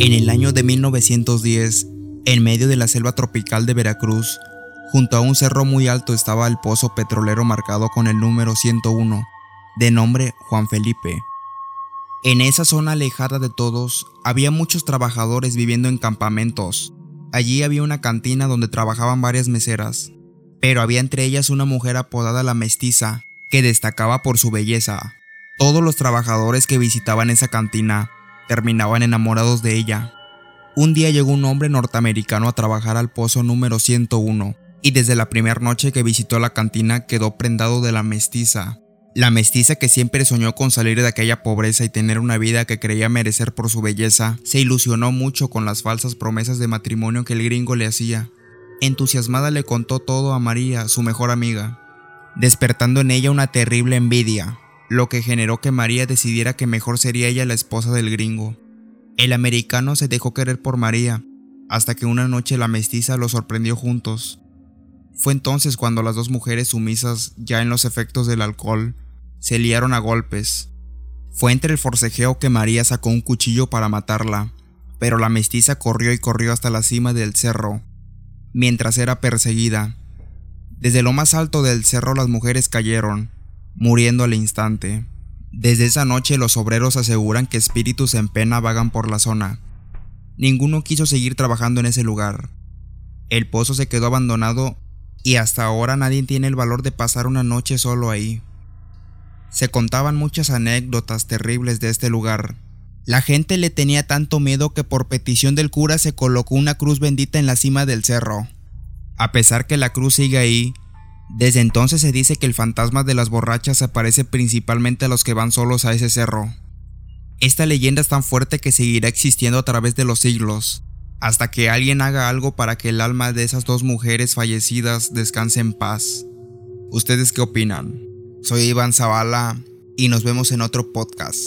En el año de 1910, en medio de la selva tropical de Veracruz, junto a un cerro muy alto estaba el pozo petrolero marcado con el número 101, de nombre Juan Felipe. En esa zona alejada de todos, había muchos trabajadores viviendo en campamentos. Allí había una cantina donde trabajaban varias meseras, pero había entre ellas una mujer apodada la mestiza, que destacaba por su belleza. Todos los trabajadores que visitaban esa cantina terminaban enamorados de ella. Un día llegó un hombre norteamericano a trabajar al pozo número 101 y desde la primera noche que visitó la cantina quedó prendado de la mestiza. La mestiza que siempre soñó con salir de aquella pobreza y tener una vida que creía merecer por su belleza, se ilusionó mucho con las falsas promesas de matrimonio que el gringo le hacía. Entusiasmada le contó todo a María, su mejor amiga, despertando en ella una terrible envidia, lo que generó que María decidiera que mejor sería ella la esposa del gringo. El americano se dejó querer por María, hasta que una noche la mestiza lo sorprendió juntos. Fue entonces cuando las dos mujeres sumisas, ya en los efectos del alcohol, se liaron a golpes. Fue entre el forcejeo que María sacó un cuchillo para matarla, pero la mestiza corrió y corrió hasta la cima del cerro, mientras era perseguida. Desde lo más alto del cerro las mujeres cayeron, muriendo al instante. Desde esa noche los obreros aseguran que espíritus en pena vagan por la zona. Ninguno quiso seguir trabajando en ese lugar. El pozo se quedó abandonado y hasta ahora nadie tiene el valor de pasar una noche solo ahí. Se contaban muchas anécdotas terribles de este lugar. La gente le tenía tanto miedo que por petición del cura se colocó una cruz bendita en la cima del cerro. A pesar que la cruz sigue ahí, desde entonces se dice que el fantasma de las borrachas aparece principalmente a los que van solos a ese cerro. Esta leyenda es tan fuerte que seguirá existiendo a través de los siglos, hasta que alguien haga algo para que el alma de esas dos mujeres fallecidas descanse en paz. ¿Ustedes qué opinan? Soy Iván Zavala y nos vemos en otro podcast.